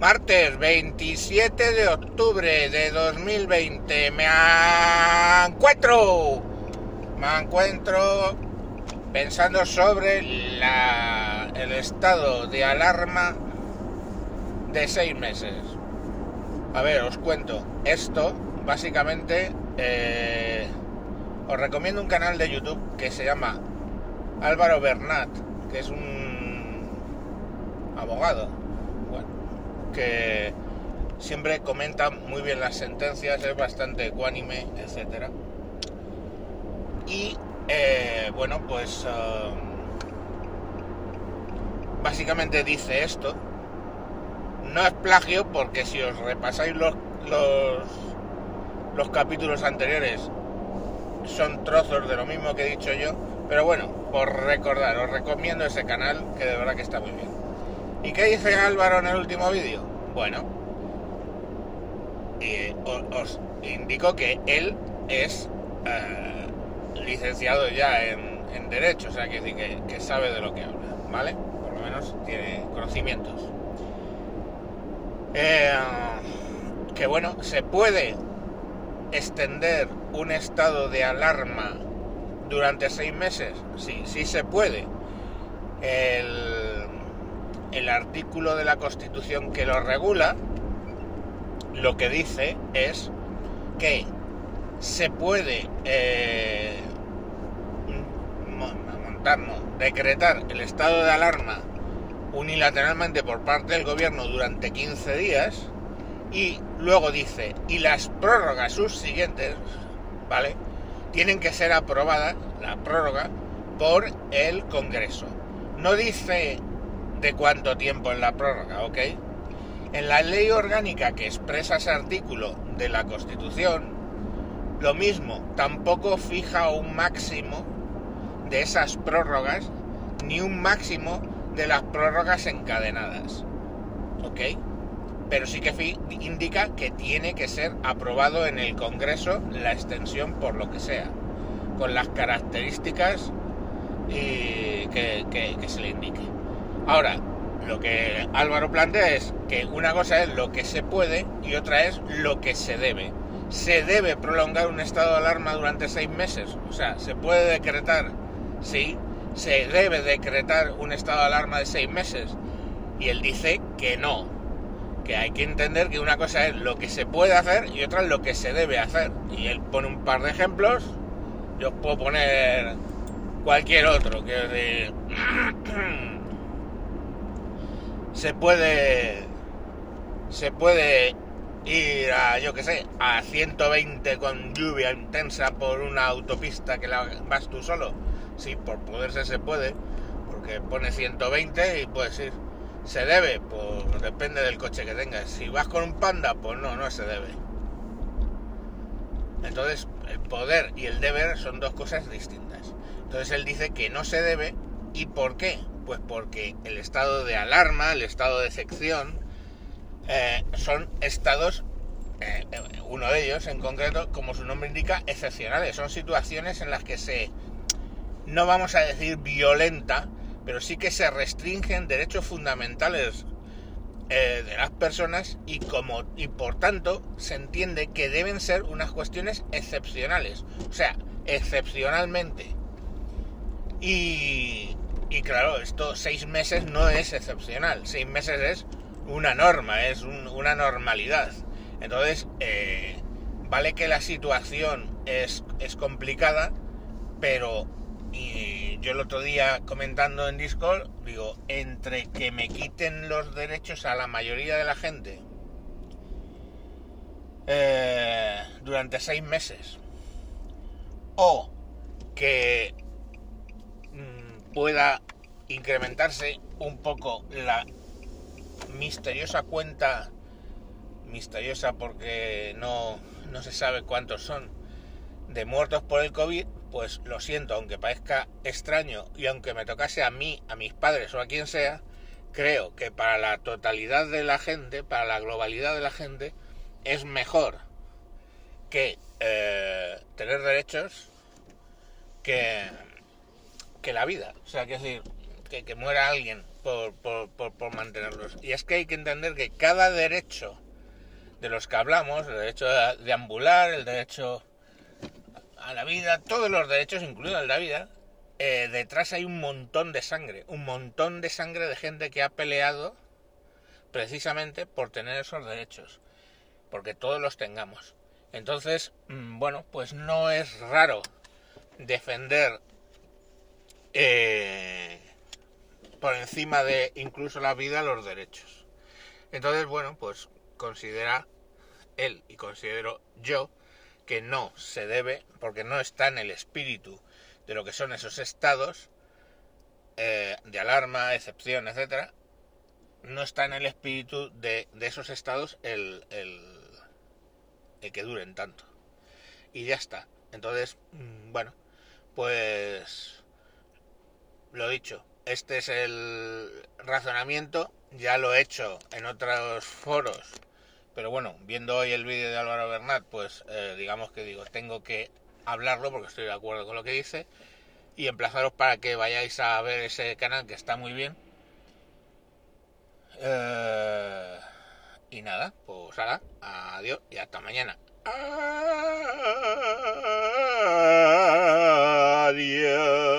Martes 27 de octubre de 2020. Me encuentro. Me encuentro pensando sobre la, el estado de alarma de seis meses. A ver, os cuento. Esto, básicamente, eh, os recomiendo un canal de YouTube que se llama Álvaro Bernat, que es un abogado que siempre comenta muy bien las sentencias, es bastante ecuánime, etc. Y eh, bueno, pues um, básicamente dice esto. No es plagio porque si os repasáis los, los, los capítulos anteriores son trozos de lo mismo que he dicho yo, pero bueno, por recordar, os recomiendo ese canal que de verdad que está muy bien. ¿Y qué dice Álvaro en el último vídeo? Bueno, eh, os, indico que él es eh, licenciado ya en, Derecho, o sea, que, que, que sabe de lo que habla, ¿vale? Por lo menos tiene conocimientos. Eh, que bueno, se puede extender un estado de alarma durante seis meses, sí, sí se puede. El, el artículo de la Constitución que lo regula, lo que dice es que se puede eh, decretar el estado de alarma unilateralmente por parte del gobierno durante 15 días y luego dice, y las prórrogas subsiguientes, ¿vale? Tienen que ser aprobadas, la prórroga, por el Congreso. No dice de cuánto tiempo en la prórroga, ¿ok? En la ley orgánica que expresa ese artículo de la Constitución, lo mismo, tampoco fija un máximo de esas prórrogas, ni un máximo de las prórrogas encadenadas, ¿ok? Pero sí que indica que tiene que ser aprobado en el Congreso la extensión por lo que sea, con las características eh, que se le indique. Ahora, lo que Álvaro plantea es que una cosa es lo que se puede y otra es lo que se debe. ¿Se debe prolongar un estado de alarma durante seis meses? O sea, ¿se puede decretar? Sí. ¿Se debe decretar un estado de alarma de seis meses? Y él dice que no. Que hay que entender que una cosa es lo que se puede hacer y otra es lo que se debe hacer. Y él pone un par de ejemplos. Yo puedo poner cualquier otro. Que. se puede se puede ir a yo que sé a 120 con lluvia intensa por una autopista que la vas tú solo. Sí por poderse se puede porque pone 120 y puedes ir. Se debe pues depende del coche que tengas. Si vas con un panda pues no no se debe. Entonces el poder y el deber son dos cosas distintas. Entonces él dice que no se debe y por qué pues porque el estado de alarma, el estado de sección, eh, son estados, eh, uno de ellos en concreto, como su nombre indica, excepcionales. Son situaciones en las que se, no vamos a decir violenta, pero sí que se restringen derechos fundamentales eh, de las personas y como y por tanto se entiende que deben ser unas cuestiones excepcionales, o sea, excepcionalmente. Y, y claro, esto seis meses no es excepcional, seis meses es una norma, es una normalidad. Entonces, eh, vale que la situación es, es complicada, pero yo el otro día comentando en Discord, digo, entre que me quiten los derechos a la mayoría de la gente eh, durante seis meses, o que pueda incrementarse un poco la misteriosa cuenta, misteriosa porque no, no se sabe cuántos son, de muertos por el COVID, pues lo siento, aunque parezca extraño y aunque me tocase a mí, a mis padres o a quien sea, creo que para la totalidad de la gente, para la globalidad de la gente, es mejor que eh, tener derechos que que la vida. O sea, que decir, que, muera alguien por, por mantenerlos. Y es que hay que entender que cada derecho de los que hablamos, el derecho de ambular, el derecho a la vida, todos los derechos, incluido el de la vida, eh, detrás hay un montón de sangre, un montón de sangre de gente que ha peleado precisamente por tener esos derechos, porque todos los tengamos. Entonces, mm, bueno, pues no es raro defender eh, por encima de incluso la vida los derechos. Entonces, bueno, pues considera él y considero yo que no se debe, porque no está en el espíritu de lo que son esos estados eh, de alarma, excepción, etcétera, no está en el espíritu de, esos estados el, el, el, que duren tanto. Y ya está. Entonces, mm, bueno, pues lo dicho, este es el razonamiento, ya lo he hecho en otros foros, pero bueno, viendo hoy el vídeo de Álvaro Bernat, pues eh, digamos que digo, tengo que hablarlo porque estoy de acuerdo con lo que dice y emplazaros para que vayáis a ver ese canal que está muy bien eh, y nada, pues ahora, adiós y hasta mañana. Adiós.